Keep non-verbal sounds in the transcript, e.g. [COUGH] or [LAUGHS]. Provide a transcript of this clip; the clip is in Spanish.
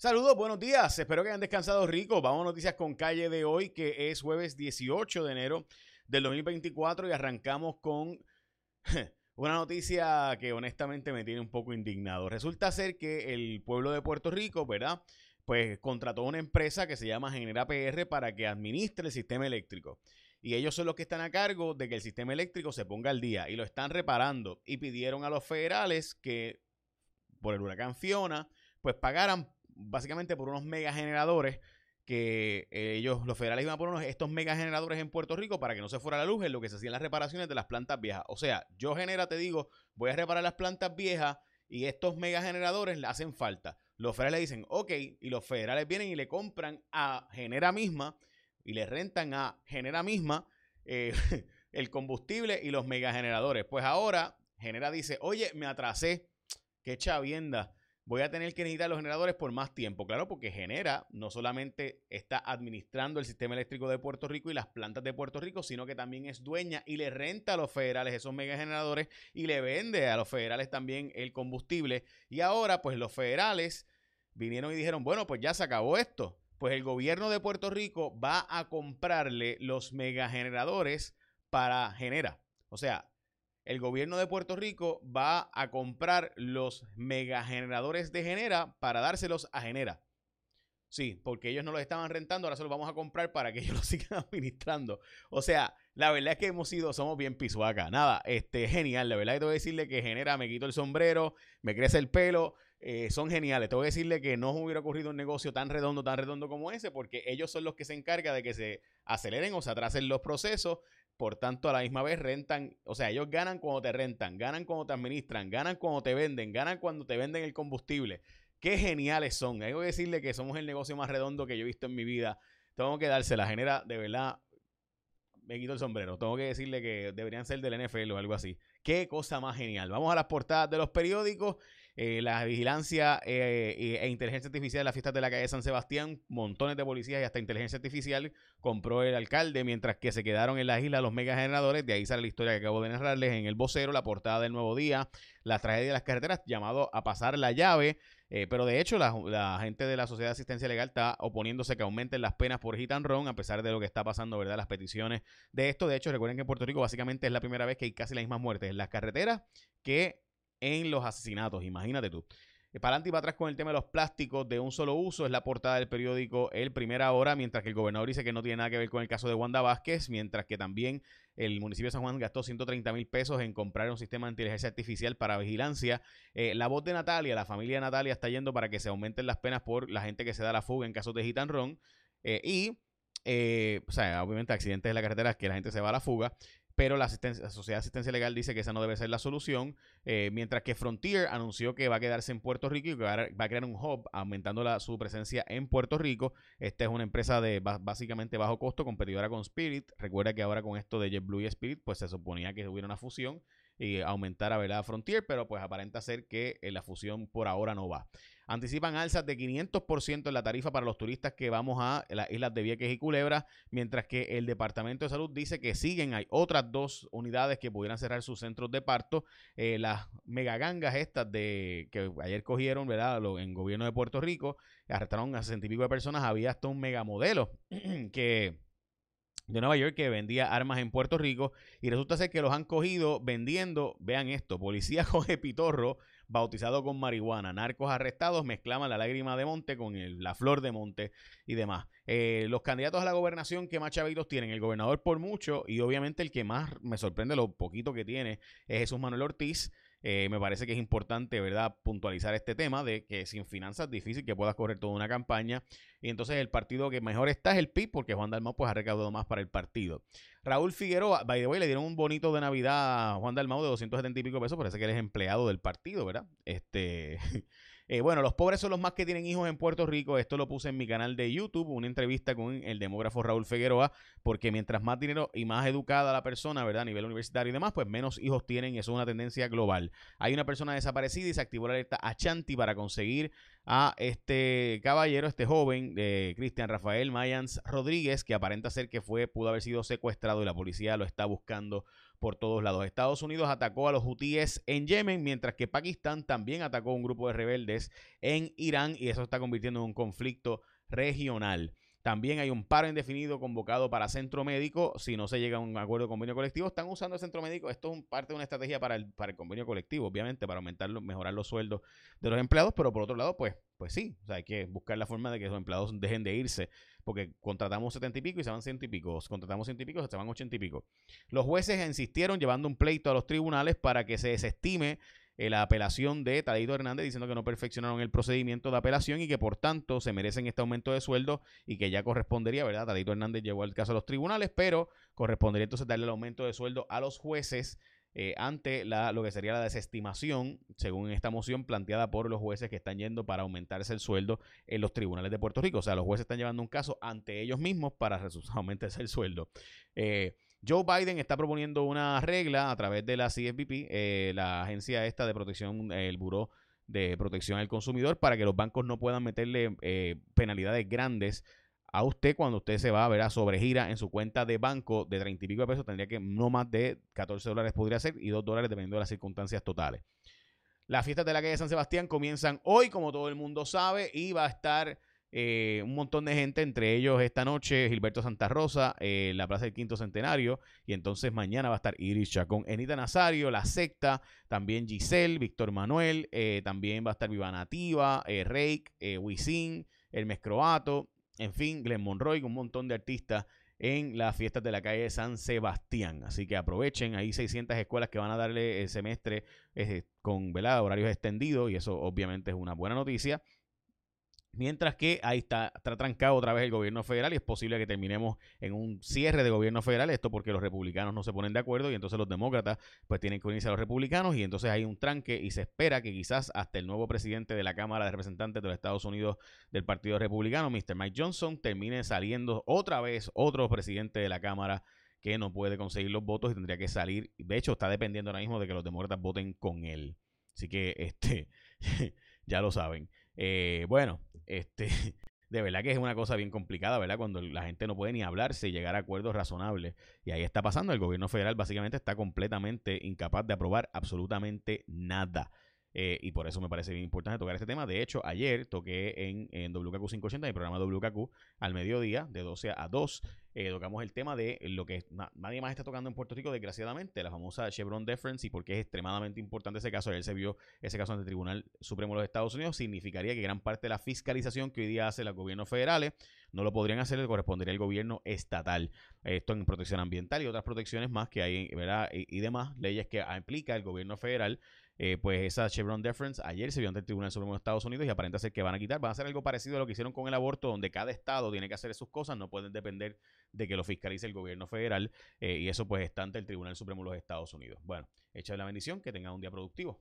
Saludos, buenos días. Espero que hayan descansado rico. Vamos a noticias con calle de hoy, que es jueves 18 de enero del 2024 y arrancamos con [LAUGHS] una noticia que honestamente me tiene un poco indignado. Resulta ser que el pueblo de Puerto Rico, ¿verdad? Pues contrató una empresa que se llama Genera PR para que administre el sistema eléctrico. Y ellos son los que están a cargo de que el sistema eléctrico se ponga al día y lo están reparando. Y pidieron a los federales que, por el huracán Fiona, pues pagaran básicamente por unos megageneradores que ellos, los federales, iban a poner estos megageneradores en Puerto Rico para que no se fuera la luz en lo que se hacían las reparaciones de las plantas viejas. O sea, yo genera, te digo, voy a reparar las plantas viejas y estos megageneradores le hacen falta. Los federales dicen, ok, y los federales vienen y le compran a Genera misma y le rentan a Genera misma eh, [LAUGHS] el combustible y los megageneradores. Pues ahora Genera dice, oye, me atrasé, qué chavienda voy a tener que necesitar los generadores por más tiempo. Claro, porque Genera no solamente está administrando el sistema eléctrico de Puerto Rico y las plantas de Puerto Rico, sino que también es dueña y le renta a los federales esos megageneradores y le vende a los federales también el combustible. Y ahora, pues los federales vinieron y dijeron, bueno, pues ya se acabó esto. Pues el gobierno de Puerto Rico va a comprarle los megageneradores para Genera. O sea, el gobierno de Puerto Rico va a comprar los megageneradores de Genera para dárselos a Genera. Sí, porque ellos no los estaban rentando, ahora se los vamos a comprar para que [LAUGHS] ellos los sigan administrando. O sea, la verdad es que hemos sido, somos bien acá. Nada, este, genial. La verdad es que tengo que decirle que genera, me quito el sombrero, me crece el pelo, eh, son geniales. Tengo que decirle que no hubiera ocurrido un negocio tan redondo, tan redondo como ese, porque ellos son los que se encargan de que se aceleren o se atrasen los procesos por tanto, a la misma vez rentan, o sea, ellos ganan cuando te rentan, ganan cuando te administran, ganan cuando te venden, ganan cuando te venden el combustible. Qué geniales son. Hay que decirle que somos el negocio más redondo que yo he visto en mi vida. Tengo que dársela, genera de verdad. Me quito el sombrero. Tengo que decirle que deberían ser del NFL o algo así. Qué cosa más genial. Vamos a las portadas de los periódicos. Eh, la vigilancia eh, e inteligencia artificial de las fiestas de la calle San Sebastián, montones de policías y hasta inteligencia artificial compró el alcalde, mientras que se quedaron en la isla los megageneradores. De ahí sale la historia que acabo de narrarles en el vocero, la portada del nuevo día, la tragedia de las carreteras, llamado a pasar la llave. Eh, pero de hecho, la, gente de la Sociedad de Asistencia Legal está oponiéndose que aumenten las penas por hit and run, a pesar de lo que está pasando, ¿verdad? Las peticiones de esto. De hecho, recuerden que en Puerto Rico básicamente es la primera vez que hay casi las mismas muertes en las carreteras que en los asesinatos, imagínate tú. Eh, para adelante y para atrás con el tema de los plásticos de un solo uso, es la portada del periódico El Primera Hora, mientras que el gobernador dice que no tiene nada que ver con el caso de Wanda Vázquez, mientras que también el municipio de San Juan gastó 130 mil pesos en comprar un sistema de inteligencia artificial para vigilancia. Eh, la voz de Natalia, la familia de Natalia está yendo para que se aumenten las penas por la gente que se da la fuga en casos de hit and run. Eh, o sea, obviamente accidentes en la carretera que la gente se va a la fuga pero la, Sociedad de Asistencia Legal dice que esa no debe ser la solución, eh, mientras que Frontier anunció que va a quedarse en Puerto Rico y que va a, crear un hub aumentando su presencia en Puerto Rico. Esta es una empresa de básicamente bajo costo, competidora con Spirit. Recuerda que ahora con esto de JetBlue y Spirit, pues se suponía que hubiera una fusión y aumentar a ¿verdad? Frontier, pero pues aparenta ser que eh, la fusión por ahora no va. Anticipan alzas de 500% en la tarifa para los turistas que vamos a las islas de Vieques y Culebra, mientras que el Departamento de Salud dice que siguen, hay otras dos unidades que pudieran cerrar sus centros de parto. Eh, las megagangas estas de que ayer cogieron, ¿verdad? en gobierno de Puerto Rico, arrestaron a 60 y pico de personas, había hasta un megamodelo [CLEARS THROAT] que de Nueva York que vendía armas en Puerto Rico y resulta ser que los han cogido vendiendo, vean esto, policía [LAUGHS] con epitorro bautizado con marihuana, narcos arrestados mezclaban la lágrima de monte con la flor de monte y demás. Eh, los candidatos a la gobernación que más chavitos tienen, el gobernador por mucho y obviamente el que más me sorprende lo poquito que tiene es Jesús Manuel Ortiz. Eh, me parece que es importante, ¿verdad?, puntualizar este tema de que sin finanzas es difícil que puedas correr toda una campaña. Y entonces el partido que mejor está es el PIB, porque Juan Dalmau pues, ha recaudado más para el partido. Raúl Figueroa, by the way, le dieron un bonito de Navidad a Juan Dalmau de 270 y pico pesos, parece que él es empleado del partido, ¿verdad? Este. [LAUGHS] Eh, bueno, los pobres son los más que tienen hijos en Puerto Rico. Esto lo puse en mi canal de YouTube, una entrevista con el demógrafo Raúl Figueroa, porque mientras más dinero y más educada la persona, ¿verdad? A nivel universitario y demás, pues menos hijos tienen y eso es una tendencia global. Hay una persona desaparecida y se activó la alerta a Chanti para conseguir a este caballero, este joven, de Cristian Rafael Mayans Rodríguez, que aparenta ser que fue, pudo haber sido secuestrado y la policía lo está buscando por todos lados. Estados Unidos atacó a los hutíes en Yemen, mientras que Pakistán también atacó a un grupo de rebeldes en Irán y eso está convirtiendo en un conflicto regional. También hay un paro indefinido convocado para centro médico. Si no se llega a un acuerdo de convenio colectivo, están usando el centro médico. Esto es parte de una estrategia para el, para el convenio colectivo, obviamente, para aumentar, mejorar los sueldos de los empleados. Pero por otro lado, pues, pues sí, o sea, hay que buscar la forma de que los empleados dejen de irse. Porque contratamos setenta y pico y se van ciento y pico. Contratamos ciento y pico y se van ochenta y pico. Los jueces insistieron llevando un pleito a los tribunales para que se desestime eh, la apelación de Tadito Hernández diciendo que no perfeccionaron el procedimiento de apelación y que por tanto se merecen este aumento de sueldo y que ya correspondería, ¿verdad? Tadito Hernández llevó el caso a los tribunales, pero correspondería entonces darle el aumento de sueldo a los jueces. Eh, ante la, lo que sería la desestimación, según esta moción planteada por los jueces que están yendo para aumentarse el sueldo en los tribunales de Puerto Rico. O sea, los jueces están llevando un caso ante ellos mismos para [LAUGHS] aumentarse el sueldo. Eh, Joe Biden está proponiendo una regla a través de la CFPP, eh, la agencia esta de protección, el Buró de Protección al Consumidor, para que los bancos no puedan meterle eh, penalidades grandes a usted cuando usted se va a ver a sobregira en su cuenta de banco de 30 y pico de pesos, tendría que no más de 14 dólares podría ser y 2 dólares dependiendo de las circunstancias totales. Las fiestas de la calle de San Sebastián comienzan hoy, como todo el mundo sabe, y va a estar eh, un montón de gente, entre ellos esta noche Gilberto Santa Rosa, eh, la Plaza del Quinto Centenario, y entonces mañana va a estar Iris Chacón, Enita Nazario, La Secta, también Giselle, Víctor Manuel, eh, también va a estar Viva Nativa, Reik, Wisin, Hermes Croato, en fin, Glenn Monroy, un montón de artistas en las fiestas de la calle San Sebastián. Así que aprovechen, hay 600 escuelas que van a darle el semestre con horarios extendidos y eso obviamente es una buena noticia. Mientras que ahí está, está trancado otra vez el gobierno federal y es posible que terminemos en un cierre de gobierno federal, esto porque los republicanos no se ponen de acuerdo y entonces los demócratas pues tienen que unirse a los republicanos y entonces hay un tranque y se espera que quizás hasta el nuevo presidente de la Cámara de Representantes de los Estados Unidos del Partido Republicano, Mr. Mike Johnson, termine saliendo otra vez otro presidente de la Cámara que no puede conseguir los votos y tendría que salir. De hecho, está dependiendo ahora mismo de que los demócratas voten con él. Así que este [LAUGHS] ya lo saben. Eh, bueno, este, [LAUGHS] de verdad que es una cosa bien complicada, ¿verdad? Cuando la gente no puede ni hablarse y llegar a acuerdos razonables. Y ahí está pasando, el gobierno federal básicamente está completamente incapaz de aprobar absolutamente nada. Eh, y por eso me parece bien importante tocar este tema. De hecho, ayer toqué en, en WKQ 580, el programa WKQ, al mediodía, de 12 a 2. Eh, tocamos el tema de lo que nadie más está tocando en Puerto Rico, desgraciadamente, la famosa Chevron Deference y por qué es extremadamente importante ese caso. Ayer se vio ese caso ante el Tribunal Supremo de los Estados Unidos. Significaría que gran parte de la fiscalización que hoy día hace los gobiernos federales no lo podrían hacer, le correspondería al gobierno estatal. Esto en protección ambiental y otras protecciones más que hay, ¿verdad? Y, y demás leyes que aplica el gobierno federal eh, pues esa Chevron Deference ayer se vio ante el Tribunal Supremo de Estados Unidos y aparenta ser que van a quitar, van a hacer algo parecido a lo que hicieron con el aborto, donde cada estado tiene que hacer sus cosas, no pueden depender de que lo fiscalice el gobierno federal eh, y eso pues está ante el Tribunal Supremo de los Estados Unidos. Bueno, hecha la bendición, que tengan un día productivo.